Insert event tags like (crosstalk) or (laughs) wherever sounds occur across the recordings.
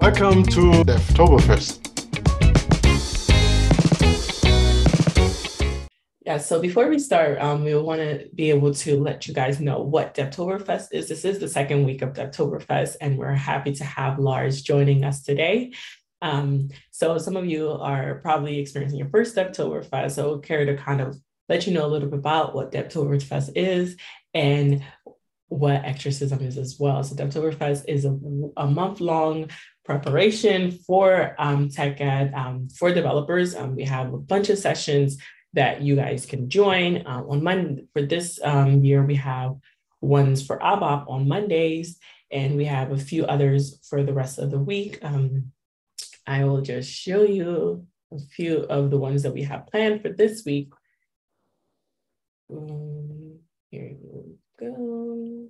Welcome to Devtoberfest. Yeah, so before we start, um, we want to be able to let you guys know what Devtoberfest is. This is the second week of Devtoberfest, and we're happy to have Lars joining us today. Um, so some of you are probably experiencing your first Devtoberfest, so we'll care to kind of let you know a little bit about what Devtoberfest is and what Exercism is as well. So Devtoberfest is a, a month-long preparation for um, TechEd um, for developers. Um, we have a bunch of sessions that you guys can join. Uh, on Monday, for this um, year, we have ones for ABAP on Mondays, and we have a few others for the rest of the week. Um, I will just show you a few of the ones that we have planned for this week. Um, here you go.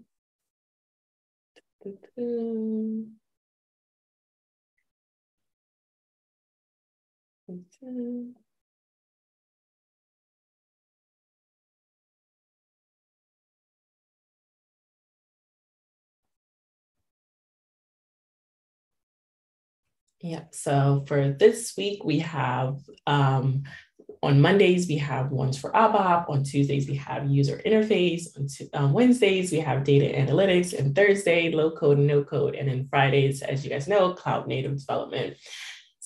Yeah, so for this week, we have um, on Mondays, we have ones for ABAP. On Tuesdays, we have user interface. On um, Wednesdays, we have data analytics. And Thursday, low code and no code. And then Fridays, as you guys know, cloud native development.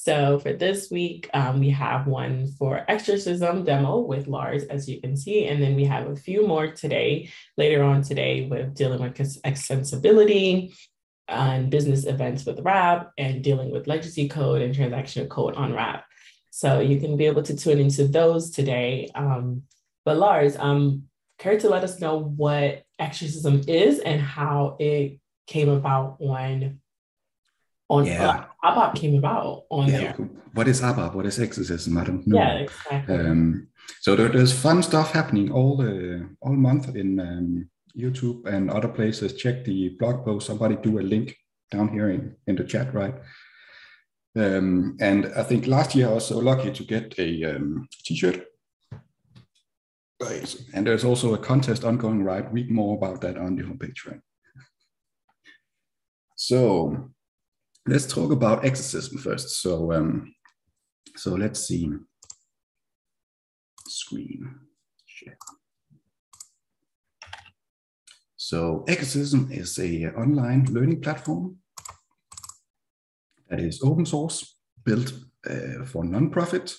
So for this week, um, we have one for Exercism demo with Lars, as you can see. And then we have a few more today, later on today, with dealing with extensibility and business events with RAP and dealing with legacy code and transactional code on RAP. So you can be able to tune into those today. Um, but Lars, um, care to let us know what Exercism is and how it came about on on yeah. uh, ABAP came about on yeah. there. What is ABAP? What is Exercism? I don't know. Yeah, exactly. Um, so there, there's fun stuff happening all the all month in um, YouTube and other places. Check the blog post. Somebody do a link down here in, in the chat, right? Um, and I think last year I was so lucky to get a um, t-shirt. And there's also a contest ongoing, right? Read more about that on the homepage, right? So let's talk about Exercism first. So um, so let's see. Screen share. So Exercism is a online learning platform that is open source, built uh, for non-profit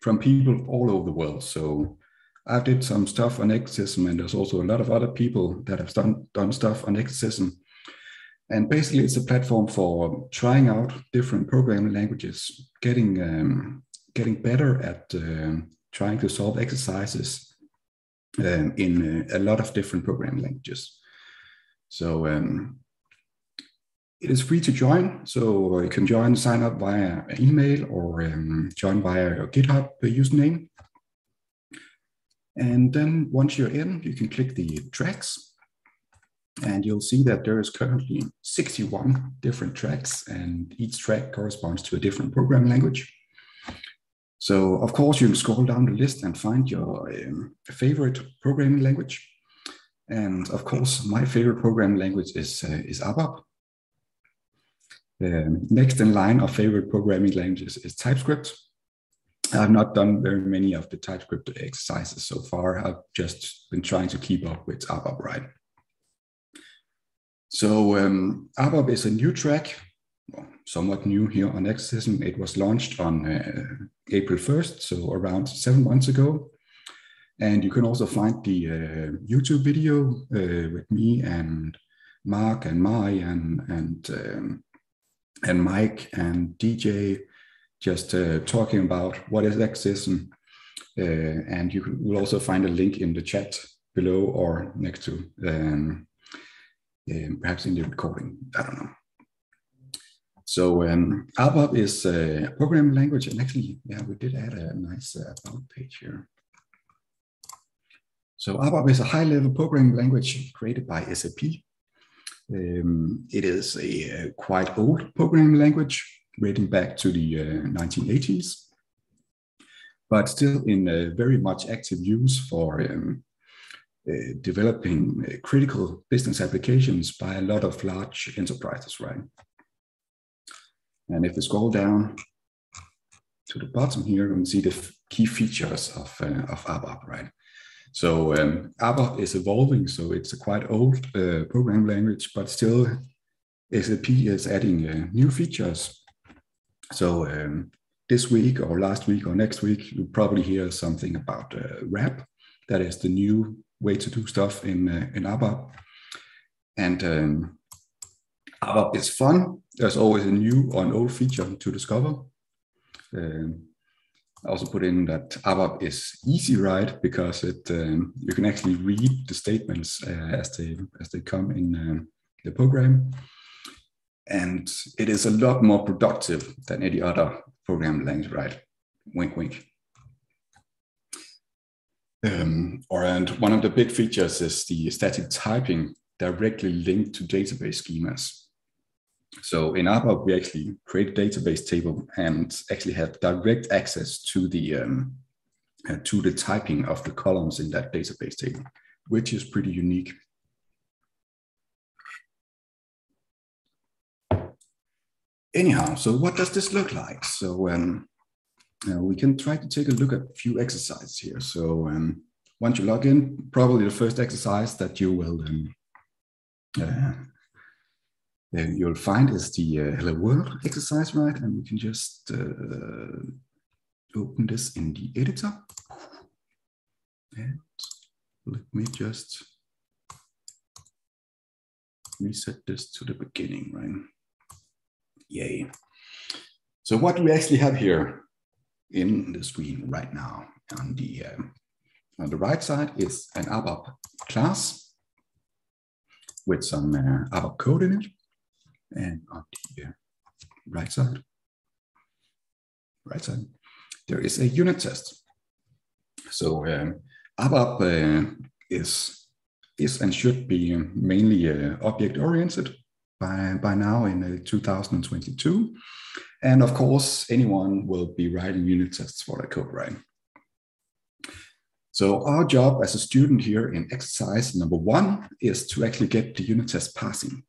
from people all over the world. So I did some stuff on Exercism, and there's also a lot of other people that have done, done stuff on Exercism. And basically, it's a platform for trying out different programming languages, getting um, getting better at uh, trying to solve exercises um, in uh, a lot of different programming languages. So um, it is free to join. So you can join, sign up via email or um, join via your GitHub username. And then once you're in, you can click the tracks and you'll see that there is currently 61 different tracks and each track corresponds to a different programming language. So of course you can scroll down the list and find your um, favorite programming language. And of course, my favorite programming language is, uh, is ABAP. Um, next in line of favorite programming languages is TypeScript. I've not done very many of the TypeScript exercises so far. I've just been trying to keep up with ABAP, right? So um, ABAP is a new track, well, somewhat new here on Exercism. It was launched on uh, April 1st, so around seven months ago. And you can also find the uh, YouTube video uh, with me and Mark and Mai and, and um, and Mike and DJ just uh, talking about what is Exercism. Uh, and you will also find a link in the chat below or next to, um, um, perhaps in the recording. I don't know. So um, ABAP is a programming language, and actually, yeah, we did add a nice uh, about page here. So ABAP is a high-level programming language created by SAP um, it is a, a, quite old programming language, dating back to the uh, 1980s, but still in uh, very much active use for um, uh, developing uh, critical business applications by a lot of large enterprises, right? And if we scroll down to the bottom here, we can see the key features of, uh, of ABAP, right? So um, ABAP is evolving, so it's a quite old uh, programming language, but still SAP is adding new features. So um, this week or last week or next week, you'll probably hear something about RAP. That is the new way to do stuff in, uh, in ABAP. And um, ABAP is fun. There's always a new or an old feature to discover. Um, I also put in that ABAP is easy right? because it um, you can actually read the statements uh, as they as they come in um, the program, and it is a lot more productive than any other program language. Right? Wink, wink. Um, or and one of the big features is the static typing directly linked to database schemas. So in ABAP, we actually create a database table and actually have direct access to the um, uh, to the typing of the columns in that database table, which is pretty unique. Anyhow, so what does this look like? So um, uh, we can try to take a look at a few exercises here. So um, once you log in, probably the first exercise that you will um, uh, you'll find is the uh, Hello World exercise, right? And we can just uh, open this in the editor. And let me just reset this to the beginning, right? Yay. So what do we actually have here in the screen right now? On the, um, on the right side is an ABAP class with some uh, ABAP code in it and on the uh, right side, right side, there is a unit test. So um, ABAP uh, is is and should be mainly uh, object oriented by by now in uh, 2022, and of course anyone will be writing unit tests for the code, right? So our job as a student here in exercise number one is to actually get the unit test passing.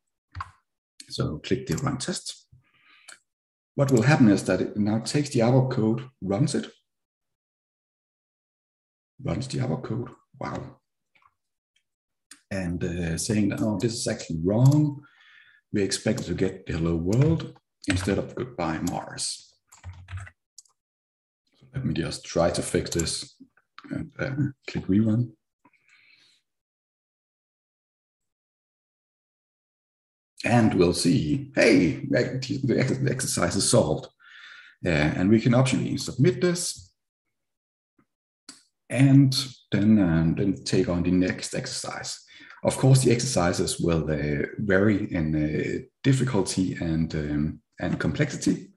So click the run test. What will happen is that it now takes the ABAP code, runs it, runs the ABAP code. Wow. And uh, saying that, oh, this is actually wrong. We expect to get the hello world instead of goodbye Mars. So let me just try to fix this and uh, click rerun. and we'll see, hey, the exercise is solved. Uh, and we can optionally submit this and then, um, then take on the next exercise. Of course, the exercises will uh, vary in difficulty and, um, and complexity.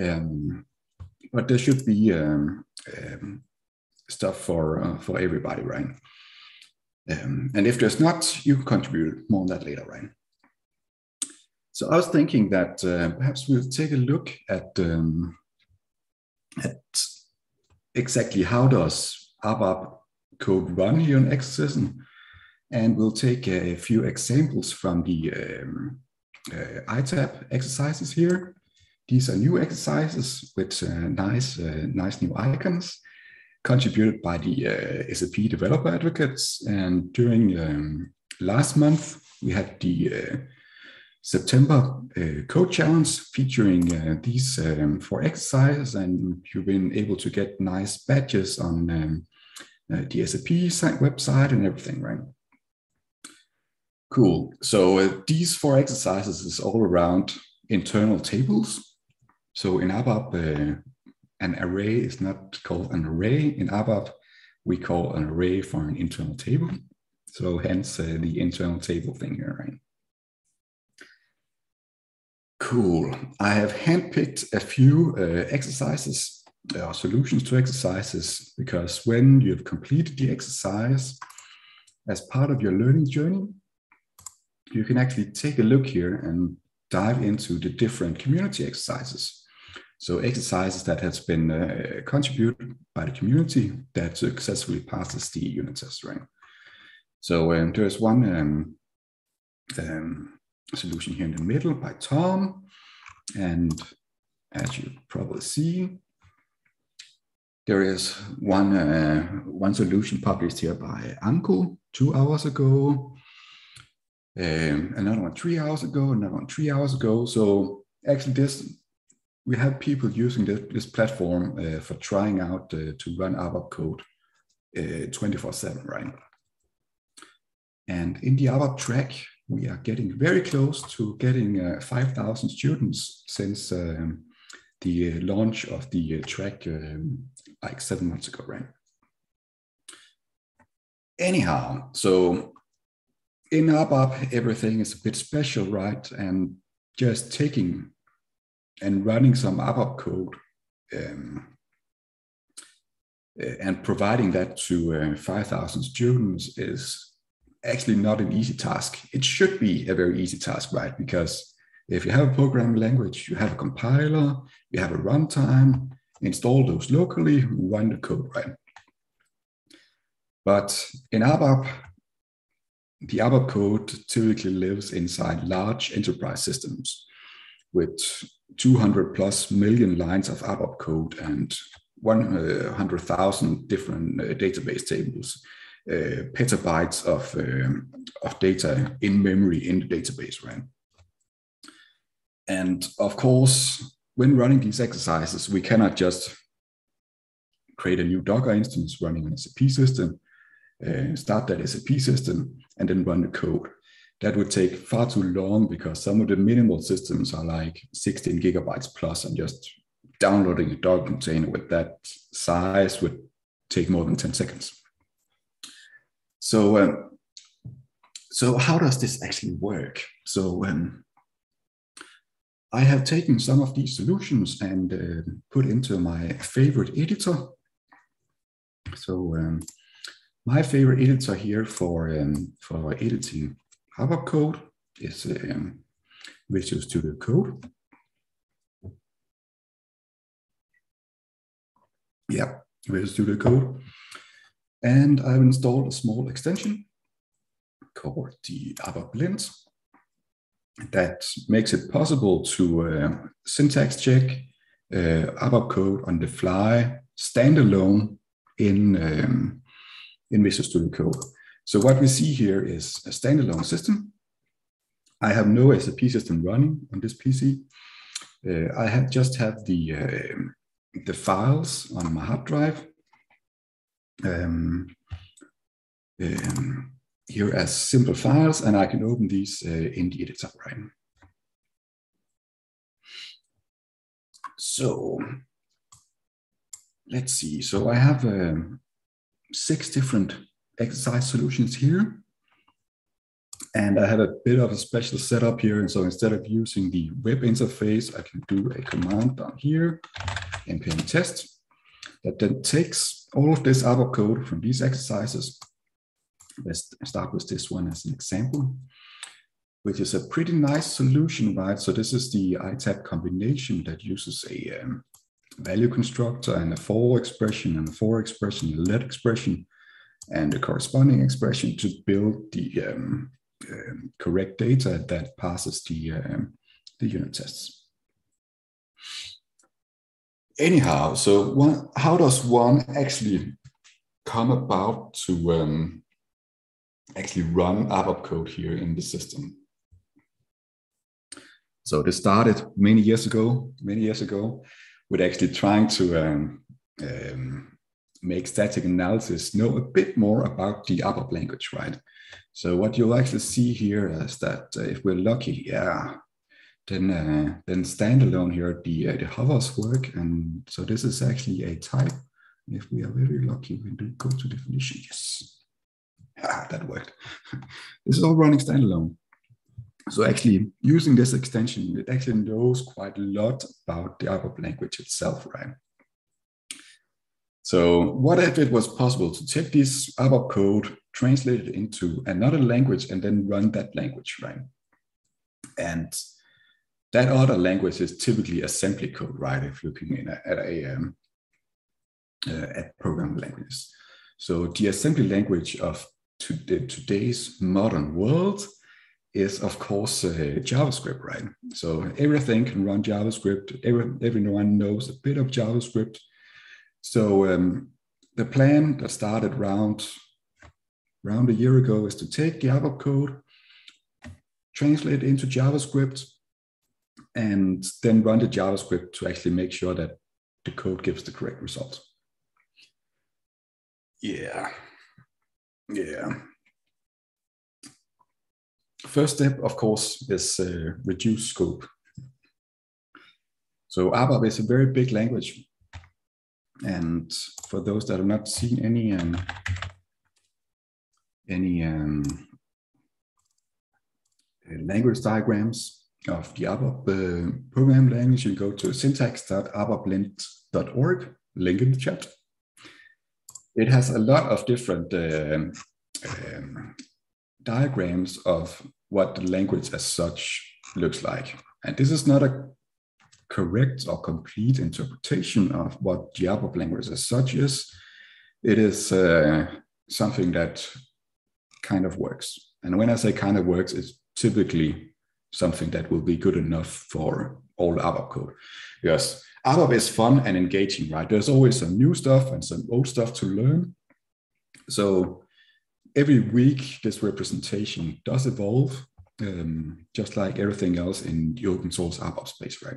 Um, but there should be um, um, stuff for, uh, for everybody, right? Um, and if there's not, you contribute more on that later, right? So I was thinking that uh, perhaps we'll take a look at, um, at exactly how does ABAP code run here in Exercism. And we'll take a few examples from the um, uh, ITAB exercises here. These are new exercises with uh, nice, uh, nice new icons contributed by the uh, SAP developer advocates. And during um, last month, we had the uh, September uh, code challenge featuring these um, four exercises, and you've been able to get nice badges on um, the SAP site website and everything, right? Cool. So uh, these four exercises is all around internal tables. So in ABAP, an array is not called an array in ABAP. We call an array for an internal table. So hence uh, the internal table thing here, right? Cool. I have handpicked a few uh, exercises or uh, solutions to exercises because when you've completed the exercise as part of your learning journey, you can actually take a look here and dive into the different community exercises. So exercises that has been uh, contributed by the community that successfully passes the unit test, right? So um, there's one um, um, solution here in the middle by Tom, And as you probably see, there is one, uh, one solution published here by Anko two hours ago, um, another one three hours ago, another one three hours ago. So actually this, we have people using this, this platform uh, for trying out uh, to run ABAP code uh, 24 7, right? And in the ABAP track, we are getting very close to getting uh, 5,000 students since um, the uh, launch of the uh, track um, like seven months ago, right? Anyhow, so in ABAP, everything is a bit special, right? And just taking and running some ABAP code um, and providing that to uh, 5,000 students is actually not an easy task. It should be a very easy task, right? Because if you have a programming language, you have a compiler, you have a runtime, install those locally, run the code, right? But in ABAP, the ABAP code typically lives inside large enterprise systems with 200 plus million lines of ABAP code and 100,000 different uh, database tables, uh, petabytes of, um, of data in memory in the database, right? And of course, when running these exercises, we cannot just create a new Docker instance running an SAP system, uh, start that SAP system, and then run the code. That would take far too long because some of the minimal systems are like 16 gigabytes plus, and just downloading a Docker container with that size would take more than 10 seconds. So, um, so how does this actually work? So, um, I have taken some of these solutions and uh, put into my favorite editor. So um, my favorite editor here for, um, for editing ABAP code is um, Visual Studio Code. Yeah, Visual Studio Code. And I've installed a small extension called the abaplint that makes it possible to uh, syntax check uh, ABAP code on the fly, standalone in, um, in Visual Studio Code. So what we see here is a standalone system. I have no SAP system running on this PC. Uh, I have just have the, uh, the files on my hard drive. Um, um, here as simple files, and I can open these uh, in the editor, right? So let's see. So I have um, six different exercise solutions here. And I have a bit of a special setup here. And so instead of using the web interface, I can do a command down here, npm test, that then takes all of this ABAP code from these exercises let's start with this one as an example, which is a pretty nice solution, right? So this is the ITAB combination that uses a um, value constructor and a for expression and a for expression, a let expression, and the corresponding expression to build the um, um, correct data that passes the, um, the unit tests. Anyhow, so one, how does one actually come about to um, actually run ABAP code here in the system. So this started many years ago, many years ago, with actually trying to um, um, make static analysis know a bit more about the ABAP language, right? So what you'll actually see here is that uh, if we're lucky, yeah, then uh, then standalone here the uh, the hovers work, and so this is actually a type. If we are very lucky, we do go to definition. Yes, (laughs) ah, that worked. (laughs) this is all running standalone. So actually using this extension, it actually knows quite a lot about the ABAP language itself, right? So what if it was possible to take this ABAP code, translate it into another language, and then run that language, right? And that other language is typically assembly code, right? If looking in a, at a um, uh, at programming languages. So the assembly language of today's modern world is of course uh, JavaScript, right? So everything can run JavaScript. Every, everyone knows a bit of JavaScript. So um, the plan that started around around a year ago is to take Java code, translate it into JavaScript, and then run the JavaScript to actually make sure that the code gives the correct result. Yeah. Yeah. First step, of course, is uh, reduce scope. So ABAP is a very big language. And for those that have not seen any um, any um, language diagrams of the ABAP uh, program language, you go to syntax.abaplint.org, link in the chat. It has a lot of different um, um, diagrams of what the language as such looks like. And this is not a correct or complete interpretation of what ABAP language as such is. It is uh, something that kind of works. And when I say kind of works, it's typically something that will be good enough for all ABAP code. Because ABAP is fun and engaging, right? There's always some new stuff and some old stuff to learn. So every week, this representation does evolve, um, just like everything else in the open source ABAP space, right?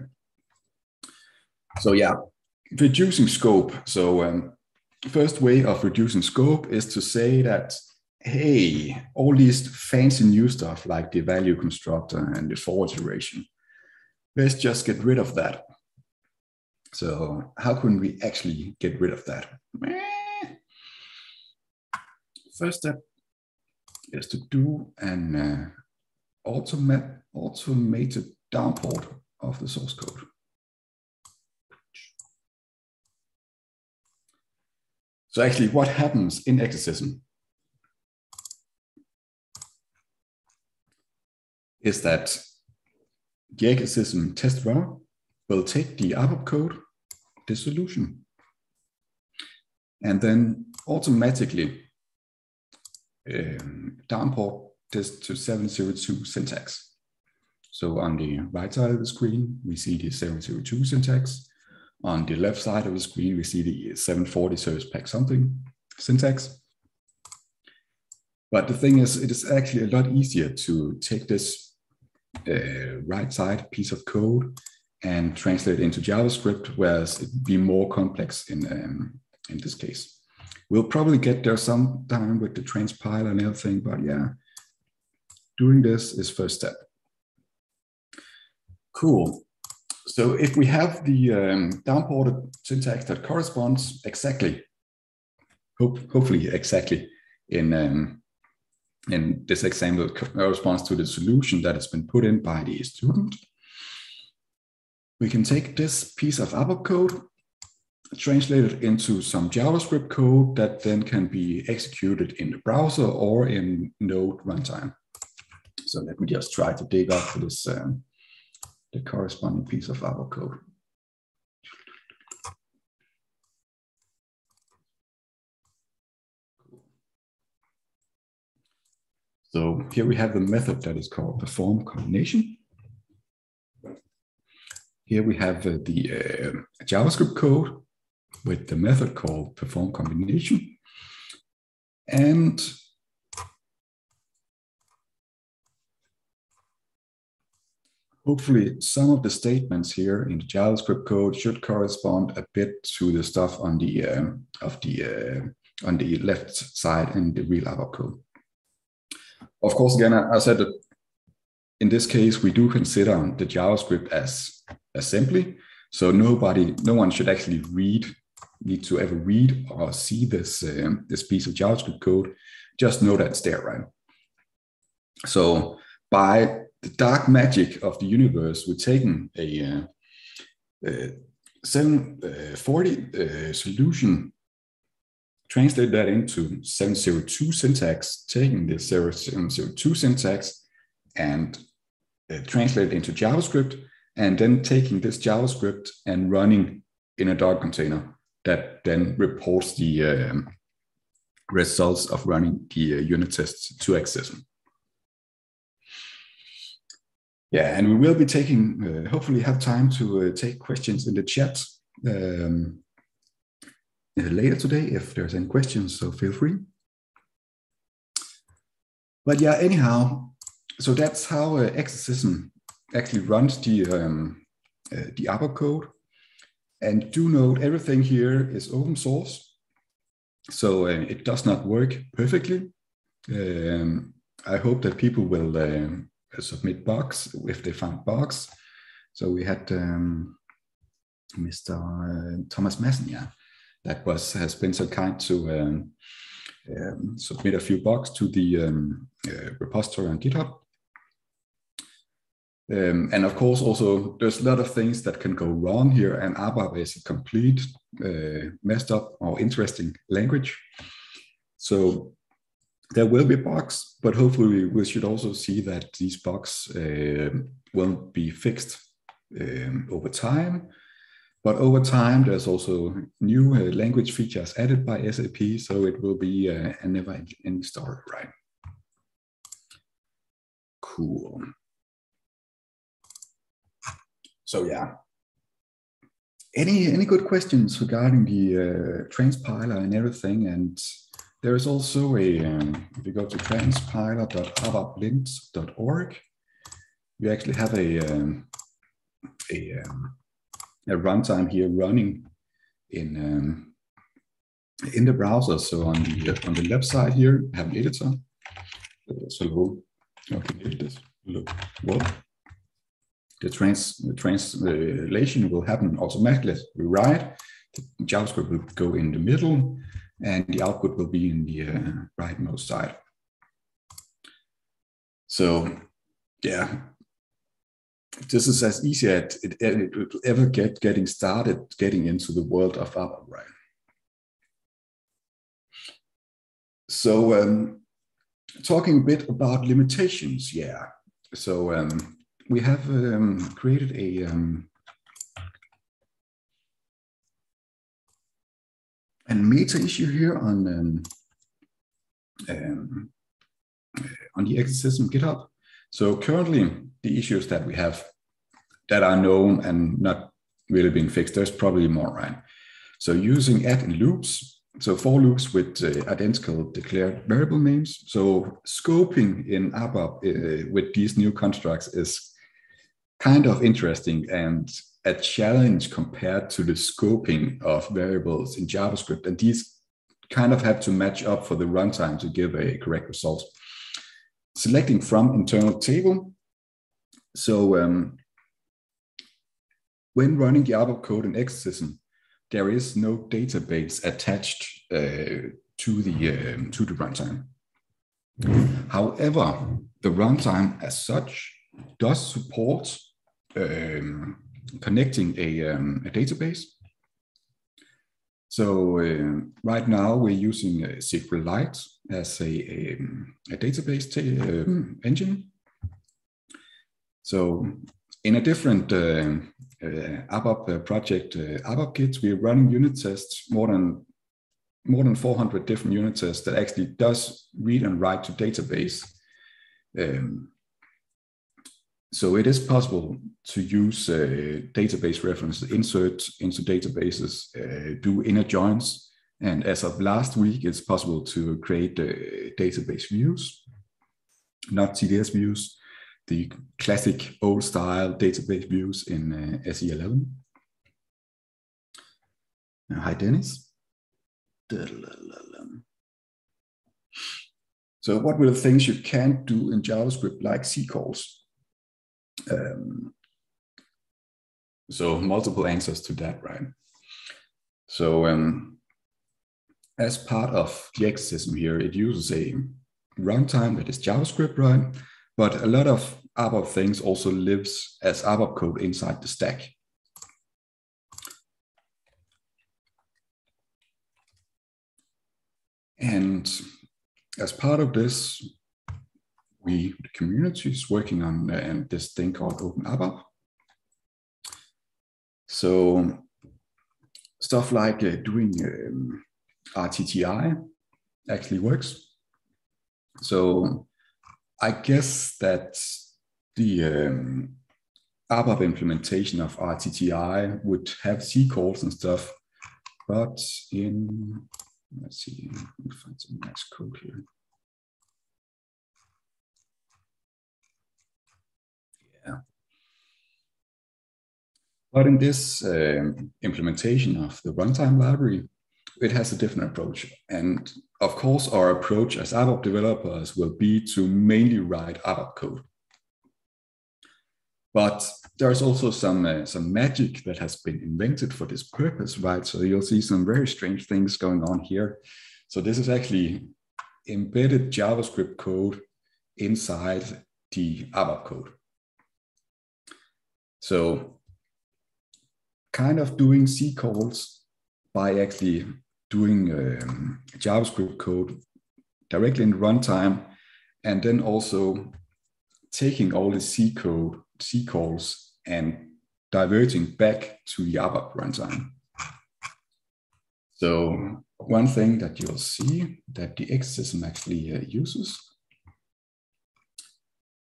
So yeah, reducing scope. So um, first way of reducing scope is to say that hey, all these fancy new stuff like the value constructor and the forward iteration, let's just get rid of that. So how can we actually get rid of that? First step is to do an uh, automat automated downport of the source code. So actually what happens in Exercism is that the Exercism test runner will take the ABAP code, the solution, and then automatically downport this to 702 syntax. So on the right side of the screen, we see the 702 syntax. On the left side of the screen, we see the 740 service pack something syntax. But the thing is, it is actually a lot easier to take this uh, right side piece of code and translate it into JavaScript, whereas it'd be more complex in, um, in this case. We'll probably get there sometime with the transpile and everything, but yeah, doing this is first step. Cool. So if we have the um, downported syntax that corresponds exactly, hope, hopefully exactly in, um, in this example corresponds to the solution that has been put in by the student, we can take this piece of ABAP code translate it into some JavaScript code that then can be executed in the browser or in Node runtime. So let me just try to dig up this um, the corresponding piece of our code. So here we have the method that is called perform combination. Here we have uh, the uh, JavaScript code with the method called perform combination. And hopefully some of the statements here in the JavaScript code should correspond a bit to the stuff on the uh, of the uh, on the left side in the real ABAP code. Of course, again, I said that in this case, we do consider the JavaScript as assembly. So nobody, no one should actually read need to ever read or see this, uh, this piece of JavaScript code, just know that it's there, right? So by the dark magic of the universe, we're taking a, uh, uh, 740 uh, solution, translate that into 702 syntax, taking the 702 syntax and translate it into JavaScript, and then taking this JavaScript and running in a Docker container that then reports the um, results of running the uh, unit tests to Exercism. yeah, and we will be taking, uh, hopefully, have time to uh, take questions in the chat um, uh, later today if there's any questions. So feel free. But yeah, anyhow, so that's how uh, Exercism actually runs the um, uh, the ABAP code. And do note everything here is open source, so uh, it does not work perfectly. Um, I hope that people will um, submit bugs if they find bugs. So we had um, Mr. Uh, Thomas Massen, yeah, that was has been so kind to um, um, submit a few bugs to the um, uh, repository on GitHub. Um, and of course, also there's a lot of things that can go wrong here, and ABAP is a complete uh, messed up or interesting language. So there will be bugs, but hopefully we should also see that these bugs uh, will be fixed um, over time. But over time, there's also new uh, language features added by SAP, so it will be uh, a never-ending story, right? Cool. So yeah. Any any good questions regarding the uh, transpiler and everything? And there is also a, um, if you go to transpiler.abaplint.org, you actually have a, um, a, um, a runtime here running in, um, in the browser. So on the, on the left side here, I have an editor. So, okay, this, look, well, the, trans, the translation will happen automatically. We write, the JavaScript will go in the middle, and the output will be in the uh, rightmost side. So, yeah, this is as easy as it, it will ever get getting started, getting into the world of right? So, um, talking a bit about limitations, yeah. So, um, we have um, created a um, meta issue here on um, um, on the Exercism GitHub. So currently, the issues that we have that are known and not really being fixed, there's probably more, right? So using add in loops, so for loops with uh, identical declared variable names. So scoping in ABAP uh, with these new constructs is kind of interesting and a challenge compared to the scoping of variables in JavaScript. And these kind of have to match up for the runtime to give a correct result. Selecting from internal table. So um, when running ABAP code in Exercism, there is no database attached uh, to the um, to the runtime. However, the runtime as such does support um, connecting a, um, a, database. So uh, right now we're using uh, SQLite as a, a, a database um, engine. So in a different uh, uh, ABAP uh, project, uh, abapGit, we're running unit tests, more than more than 400 different unit tests that actually does read and write to database. Um, so it is possible to use uh, database references, insert into databases, uh, do inner joins. And as of last week, it's possible to create uh, database views, not CDS views, the classic old style database views in uh, SE11. hi, Dennis. So what were the things you can't do in JavaScript like C calls? Um, so multiple answers to that, right? So um, as part of the Exercism here, it uses a runtime that is JavaScript, right? But a lot of ABAP things also lives as ABAP code inside the stack. And as part of this, we, the community, is working on uh, this thing called Open ABAP. So stuff like uh, doing um, RTTI actually works. So I guess that the um, ABAP implementation of RTTI would have C calls and stuff, but in, let's see, let me find some nice code here. But in this um, implementation of the runtime library, it has a different approach. And of course, our approach as ABAP developers will be to mainly write ABAP code. But there's also some, uh, some magic that has been invented for this purpose, right? So you'll see some very strange things going on here. So this is actually embedded JavaScript code inside the ABAP code. So kind of doing C calls by actually doing um, JavaScript code directly in runtime, and then also taking all the C code, C calls, and diverting back to ABAP runtime. So one thing that you'll see that the Exercism actually uh, uses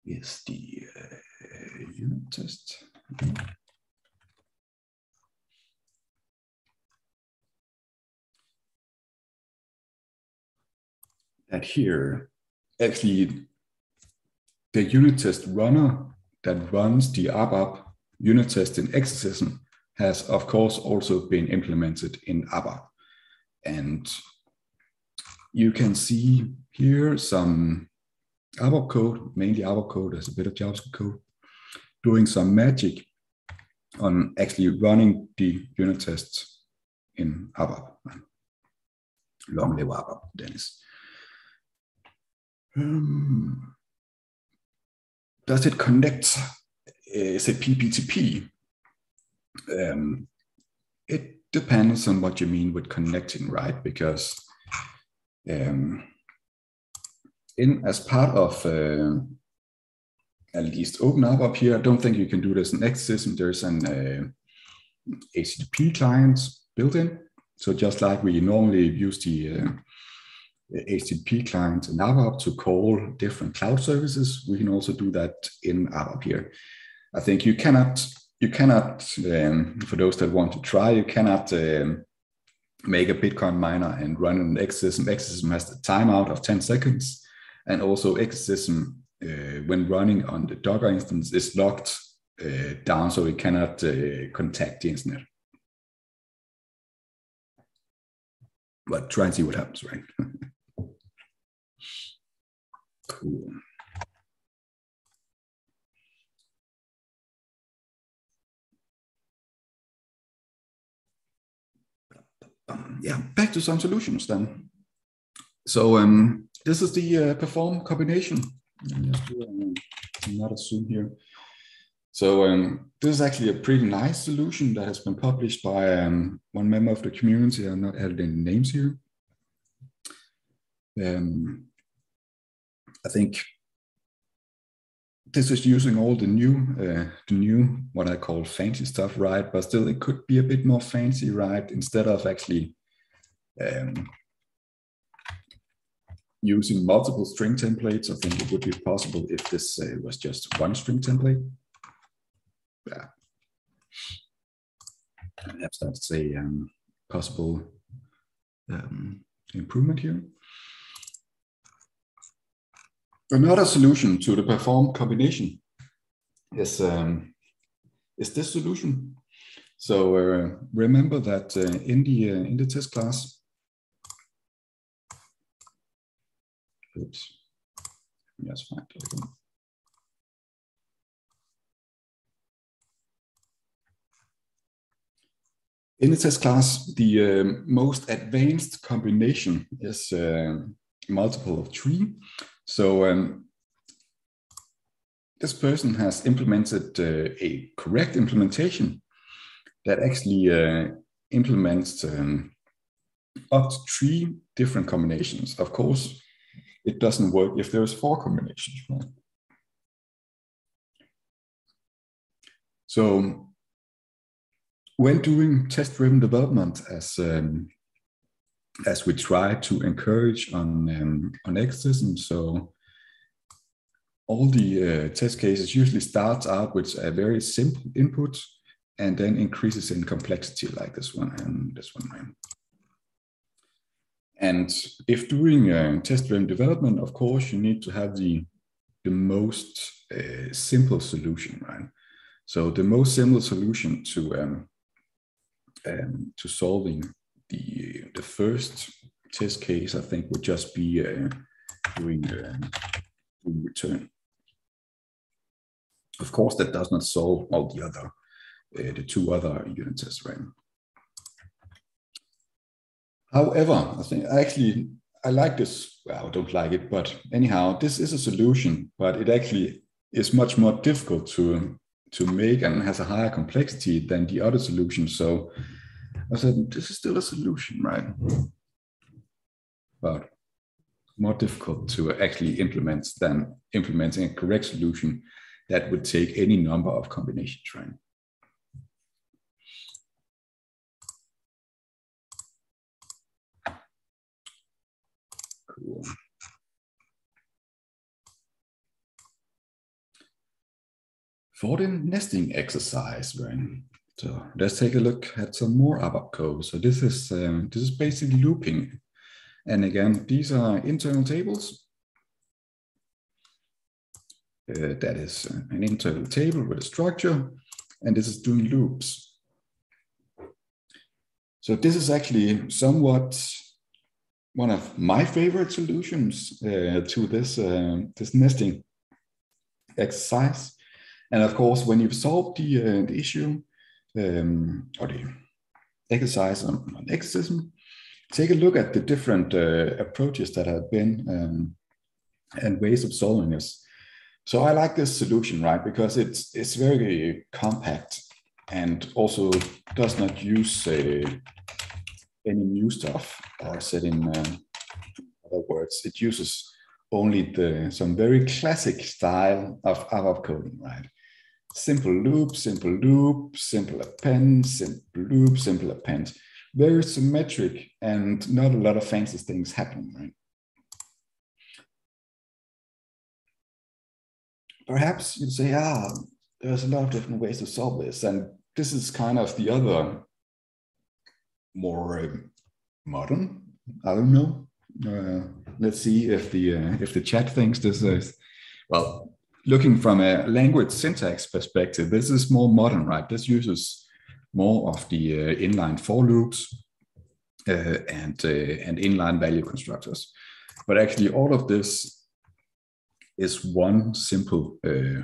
is the uh, unit test. That here, actually, the unit test runner that runs the ABAP unit test in Exercism has, of course, also been implemented in ABAP. And you can see here some ABAP code, mainly ABAP code, there's a bit of JavaScript code, doing some magic on actually running the unit tests in ABAP. Long live ABAP, Dennis. Um, does it connect? Is it PPTP? Um, it depends on what you mean with connecting, right? Because um, in as part of uh, at least Open ABAP here, I don't think you can do this in Exercism. There's an uh, HTTP client built in. So just like we normally use the uh, HTTP client in ABAP to call different cloud services. We can also do that in ABAP here. I think you cannot, you cannot, um, for those that want to try, you cannot um, make a Bitcoin miner and run an Exercism. Exercism has the timeout of 10 seconds. And also Exercism, uh, when running on the Docker instance, is locked uh, down so it cannot uh, contact the internet. But try and see what happens, right? (laughs) Cool. yeah, back to some solutions then. So um, this is the uh, perform combination. Just do um, another zoom here. So um, this is actually a pretty nice solution that has been published by um, one member of the community. I'm not adding any names here. Um, I think this is using all the new, uh, the new what I call fancy stuff, right? But still, it could be a bit more fancy, right? Instead of actually um, using multiple string templates, I think it would be possible if this uh, was just one string template. Yeah. Perhaps that's a um, possible um, improvement here. Another solution to the perform combination is, um, is this solution. So uh, remember that uh, in, the, uh, in the test class, oops, yes, fine. In the test class, the uh, most advanced combination is uh, multiple of three. So um, this person has implemented uh, a correct implementation that actually uh, implements um, up to three different combinations. Of course, it doesn't work if there's four combinations. So when doing test-driven development, as um, as we try to encourage on um, on Exercism. So all the uh, test cases usually starts out with a very simple input and then increases in complexity like this one and this one. And if doing uh, test-driven development, of course, you need to have the, the most uh, simple solution, right? So the most simple solution to um, um, to solving the the first test case, I think, would just be uh, doing, uh, return. Of course, that does not solve all the other uh, the two other unit tests, right? However, I think actually I like this. Well, I don't like it, but anyhow, this is a solution, but it actually is much more difficult to to make and has a higher complexity than the other solution. So I said, this is still a solution, right? But more difficult to actually implement than implementing a correct solution that would take any number of combinations, right? Cool. For the nesting exercise, right? So let's take a look at some more ABAP code. So this is um, this is basically looping, and again, these are internal tables. Uh, that is an internal table with a structure, and this is doing loops. So this is actually somewhat one of my favorite solutions uh, to this, uh, this nesting exercise. And of course, when you've solved the, uh, the issue um, or the exercise on, on Exercism, take a look at the different uh, approaches that have been um, and ways of solving this. So I like this solution, right? Because it's it's very compact and also does not use uh, any new stuff or said in uh, other words, it uses only the some very classic style of ABAP coding, right? Simple loop, simple loop, simple append, simple loop, simple append. Very symmetric and not a lot of fancy things happening, right? Perhaps you'd say, ah, there's a lot of different ways to solve this. And this is kind of the other more um, modern. I don't know. Uh, let's see if the uh, if the chat thinks this is well. Looking from a language syntax perspective, this is more modern, right? This uses more of the uh, inline for loops uh, and uh, and inline value constructors. But actually, all of this is one simple uh,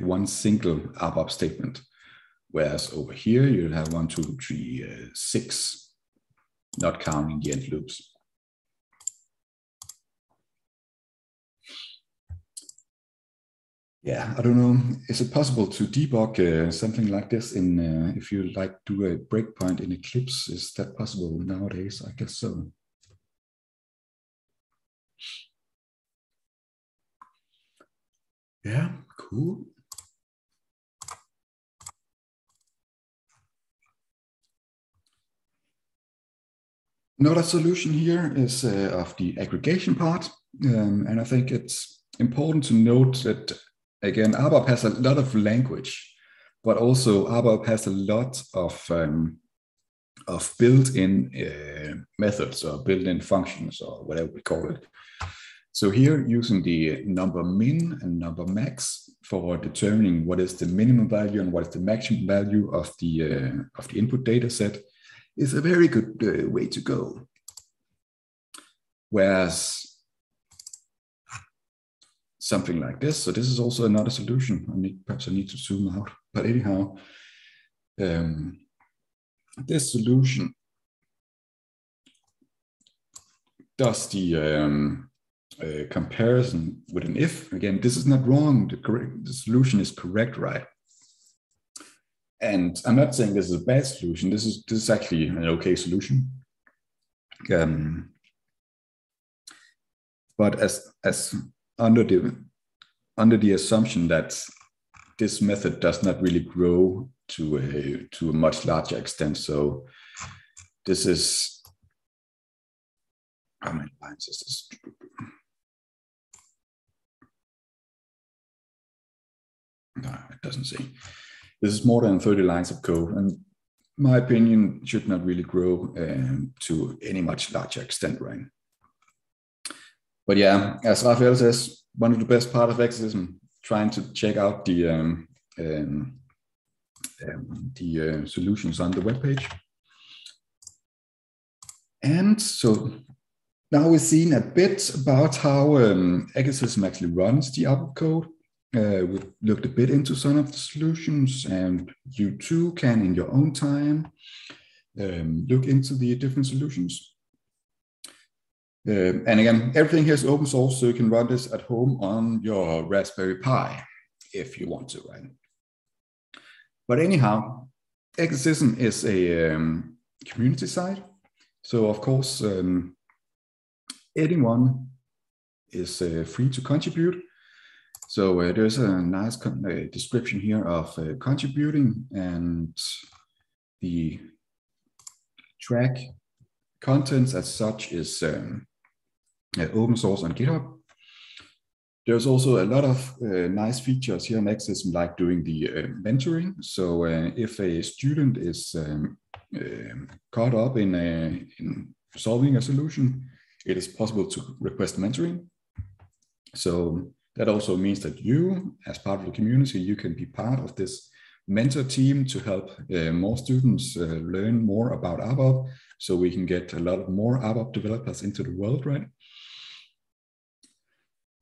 one single ABAP statement. Whereas over here, you have one, two, three, six not counting the end loops. Yeah, I don't know. Is it possible to debug uh, something like this in, uh, if you like do a breakpoint in Eclipse, is that possible nowadays? I guess so. Yeah, cool. Another solution here is uh, of the aggregation part. Um, and I think it's important to note that, again, ABAP has a lot of language, but also ABAP has a lot of, um, of built-in uh, methods or built-in functions or whatever we call it. So here using the number min and number max for determining what is the minimum value and what is the maximum value of the, uh, of the input data set is a very good uh, way to go. Whereas something like this, so this is also another solution. I need, perhaps I need to zoom out, but anyhow, um, this solution does the um, uh, comparison with an if. Again, this is not wrong. The, correct, the solution is correct, right? And I'm not saying this is a bad solution. This is this is actually an okay solution. Um, but as as under the under the assumption that this method does not really grow to a to a much larger extent. So this is how many lines is this? no, it doesn't say. This is more than 30 lines of code, and my opinion should not really grow um, to any much larger extent, right? But yeah, as Raphael says, one of the best part of Exercism, trying to check out the um, um, um, the uh, solutions on the web page. And so now we've seen a bit about how um, Exercism actually runs the output code. Uh, we've looked a bit into some of the solutions, and you too can, in your own time, um, look into the different solutions. Uh, and again, everything here is open source, so you can run this at home on your Raspberry Pi if you want to, right? But anyhow, Exercism is a um, community site. So of course, um, anyone is uh, free to contribute. So uh, there's a nice uh, description here of uh, contributing and the track contents as such is um, open source on GitHub. There's also a lot of uh, nice features here in Exercism, like doing the uh, mentoring. So uh, if a student is um, um, caught up in, a, in solving a solution, it is possible to request mentoring. So that also means that you, as part of the community, you can be part of this mentor team to help uh, more students uh, learn more about ABAP so we can get a lot more ABAP developers into the world, right?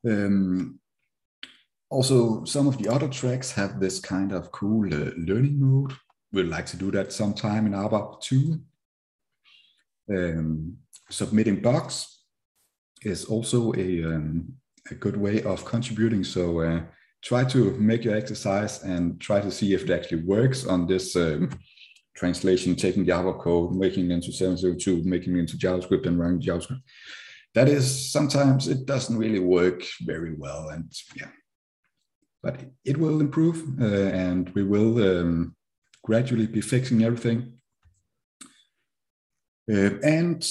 Um, also, some of the other tracks have this kind of cool uh, learning mode. We'd like to do that sometime in ABAP too. Um, submitting bugs is also a, um, a good way of contributing. So uh, try to make your exercise and try to see if it actually works on this um, translation, taking Java code, making it into 702, making it into JavaScript and running JavaScript. That is sometimes it doesn't really work very well and yeah. But it will improve uh, and we will um, gradually be fixing everything. Uh, and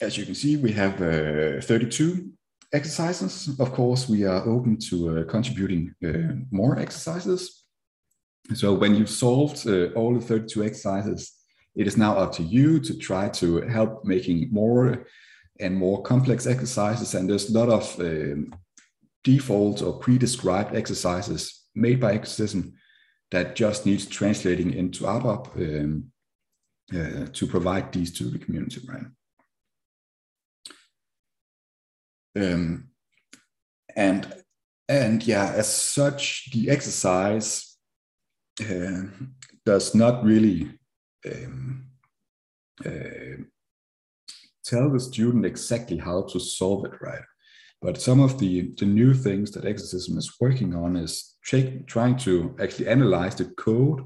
as you can see we have uh, 32 exercises of course we are open to uh, contributing uh, more exercises so when you've solved uh, all the 32 exercises it is now up to you to try to help making more and more complex exercises. And there's a lot of um, default or pre-described exercises made by Exercism that just needs translating into ABAP um, uh, to provide these to the community, right? Um, and and yeah, as such, the exercise uh, does not really um, uh, tell the student exactly how to solve it right. But some of the, the new things that Exercism is working on is trying to actually analyze the code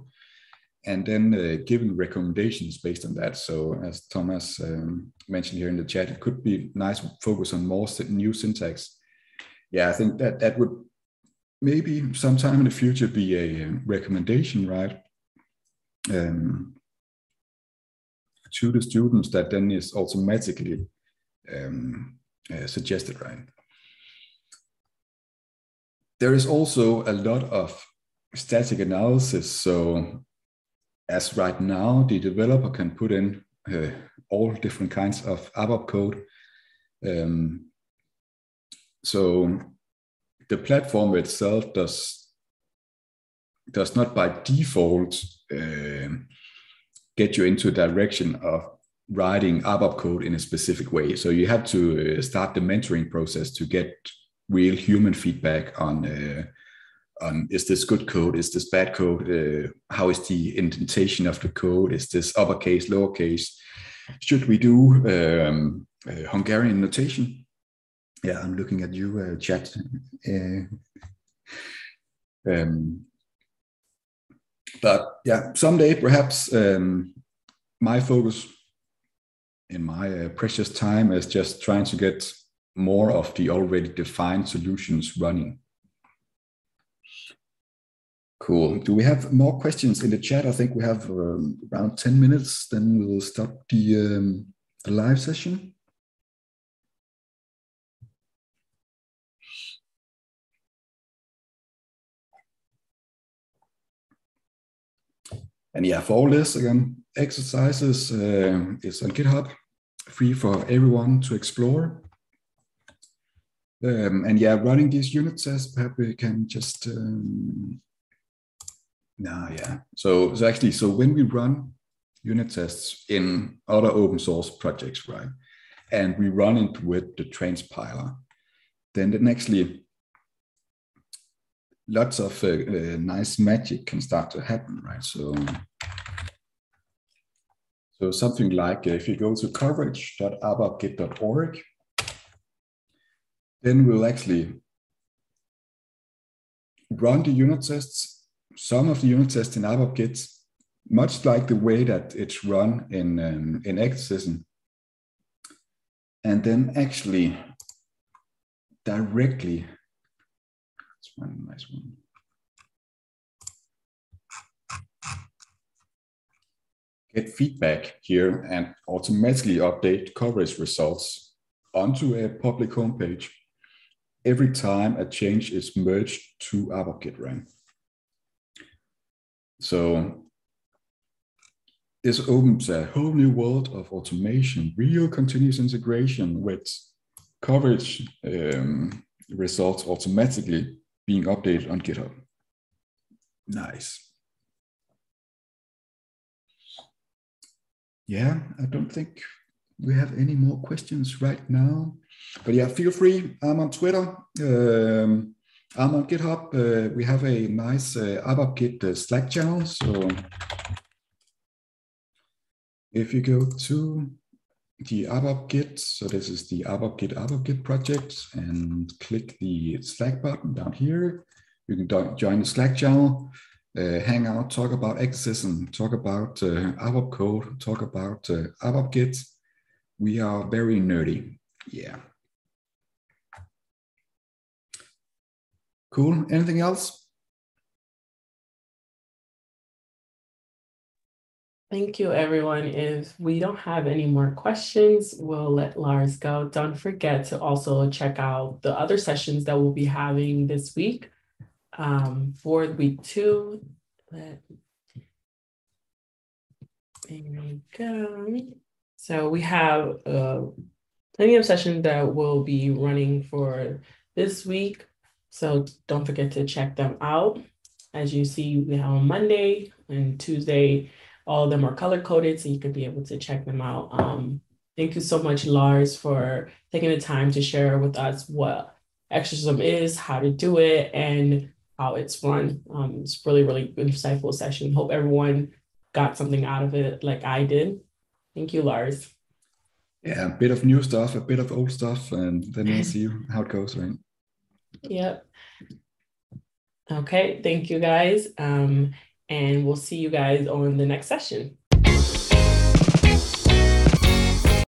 and then uh, giving recommendations based on that. So as Thomas um, mentioned here in the chat, it could be nice focus on more new syntax. Yeah, I think that that would maybe sometime in the future be a recommendation, right? Um, to the students that then is automatically um, uh, suggested, right? There is also a lot of static analysis. So as right now, the developer can put in uh, all different kinds of ABAP code. Um, so the platform itself does does not by default uh, get you into a direction of writing ABAP code in a specific way. So you have to uh, start the mentoring process to get real human feedback on uh, on is this good code, is this bad code, uh, how is the indentation of the code, is this uppercase, lowercase, should we do um, uh, Hungarian notation? Yeah, I'm looking at you, uh, chat. Uh, um, but yeah, someday perhaps um, my focus in my uh, precious time is just trying to get more of the already defined solutions running. Cool. Do we have more questions in the chat? I think we have um, around 10 minutes, then we'll stop the, um, the live session. And yeah, for all this, again, exercises uh, is on GitHub, free for everyone to explore. Um, and yeah, running these unit tests, perhaps we can just um, no, yeah. So, so actually, so when we run unit tests in other open source projects, right? And we run it with the transpiler, then, then actually lots of uh, uh, nice magic can start to happen, right? So, so something like uh, if you go to coverage.abapgit.org, then we'll actually run the unit tests, some of the unit tests in ABAP much like the way that it's run in, um, in Exercism. And then actually directly, nice one. Get feedback here and automatically update coverage results onto a public homepage every time a change is merged to ABAP right? So this opens a whole new world of automation, real continuous integration with coverage um, results automatically being updated on GitHub. Nice. Yeah, I don't think we have any more questions right now. But yeah, feel free. I'm on Twitter. Um, I'm on GitHub. Uh, we have a nice uh, ABAP uh, Slack channel. So if you go to the abapGit, so this is the abapGit ABAP Git project, and click the Slack button down here, you can join the Slack channel, uh, hang out, talk about Exercism, talk about uh, ABAP code, talk about uh, abapGit. We are very nerdy. Yeah. Cool. Anything else? Thank you, everyone. If we don't have any more questions, we'll let Lars go. Don't forget to also check out the other sessions that we'll be having this week. Um, for week two, let, there we go. So we have uh, plenty of sessions that will be running for this week. So don't forget to check them out. As you see, we have on Monday and Tuesday, all of them are color coded, so you can be able to check them out. Um, thank you so much, Lars, for taking the time to share with us what Exercism is, how to do it, and how it's run. Um, it's really, really insightful session. Hope everyone got something out of it like I did. Thank you, Lars. Yeah, a bit of new stuff, a bit of old stuff, and then we'll (laughs) see how it goes, right? Yep. Okay, thank you guys. Um, and we'll see you guys on the next session.